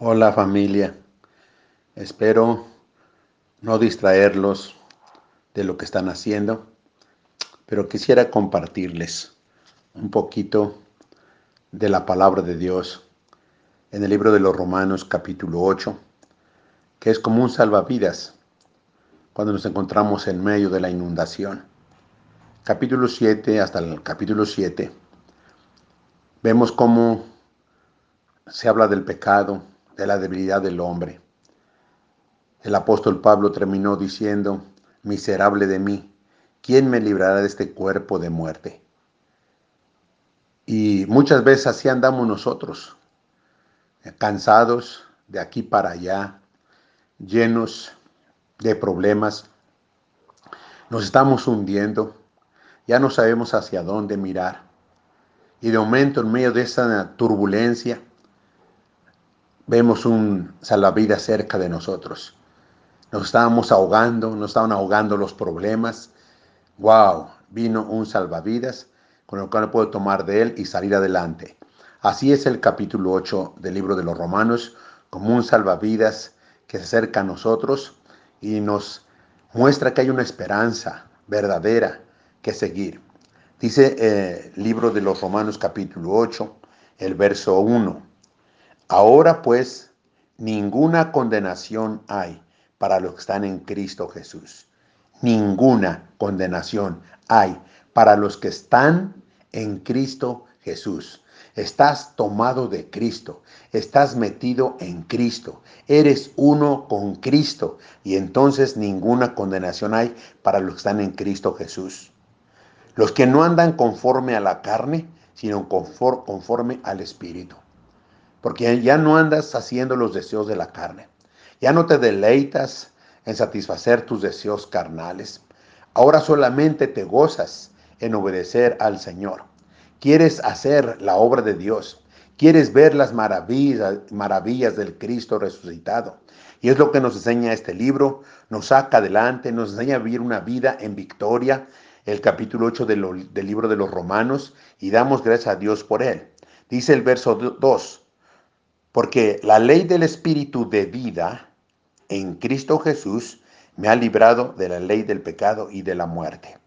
Hola familia, espero no distraerlos de lo que están haciendo, pero quisiera compartirles un poquito de la palabra de Dios en el libro de los Romanos capítulo 8, que es como un salvavidas cuando nos encontramos en medio de la inundación. Capítulo 7 hasta el capítulo 7 vemos cómo se habla del pecado, de la debilidad del hombre. El apóstol Pablo terminó diciendo, miserable de mí, ¿quién me librará de este cuerpo de muerte? Y muchas veces así andamos nosotros, cansados de aquí para allá, llenos de problemas. Nos estamos hundiendo, ya no sabemos hacia dónde mirar. Y de momento, en medio de esa turbulencia, vemos un salvavidas cerca de nosotros. Nos estábamos ahogando, nos estaban ahogando los problemas. ¡Wow! Vino un salvavidas con el cual puedo tomar de él y salir adelante. Así es el capítulo 8 del libro de los Romanos, como un salvavidas que se acerca a nosotros y nos muestra que hay una esperanza verdadera que seguir. Dice el eh, libro de los Romanos capítulo 8, el verso 1. Ahora pues, ninguna condenación hay para los que están en Cristo Jesús. Ninguna condenación hay para los que están en Cristo Jesús. Estás tomado de Cristo, estás metido en Cristo, eres uno con Cristo y entonces ninguna condenación hay para los que están en Cristo Jesús. Los que no andan conforme a la carne, sino conforme al Espíritu porque ya no andas haciendo los deseos de la carne, ya no te deleitas en satisfacer tus deseos carnales, ahora solamente te gozas en obedecer al Señor. Quieres hacer la obra de Dios, quieres ver las maravillas, maravillas del Cristo resucitado. Y es lo que nos enseña este libro, nos saca adelante, nos enseña a vivir una vida en victoria, el capítulo 8 del, del libro de los Romanos, y damos gracias a Dios por él. Dice el verso 2, porque la ley del Espíritu de vida en Cristo Jesús me ha librado de la ley del pecado y de la muerte.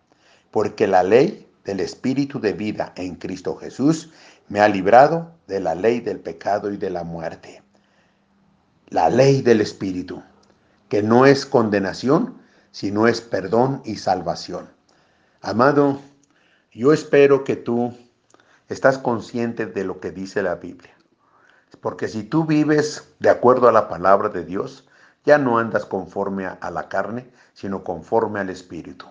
Porque la ley del Espíritu de vida en Cristo Jesús me ha librado de la ley del pecado y de la muerte. La ley del Espíritu, que no es condenación, sino es perdón y salvación. Amado, yo espero que tú estás consciente de lo que dice la Biblia. Porque si tú vives de acuerdo a la palabra de Dios, ya no andas conforme a la carne, sino conforme al Espíritu.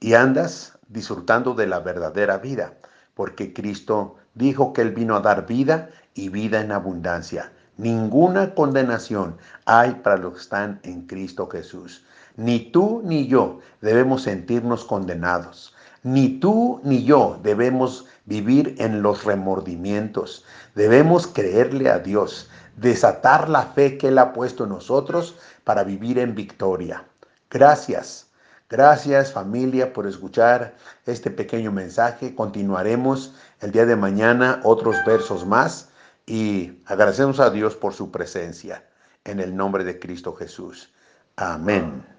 Y andas disfrutando de la verdadera vida, porque Cristo dijo que Él vino a dar vida y vida en abundancia. Ninguna condenación hay para los que están en Cristo Jesús. Ni tú ni yo debemos sentirnos condenados. Ni tú ni yo debemos vivir en los remordimientos. Debemos creerle a Dios, desatar la fe que Él ha puesto en nosotros para vivir en victoria. Gracias. Gracias familia por escuchar este pequeño mensaje. Continuaremos el día de mañana otros versos más y agradecemos a Dios por su presencia en el nombre de Cristo Jesús. Amén.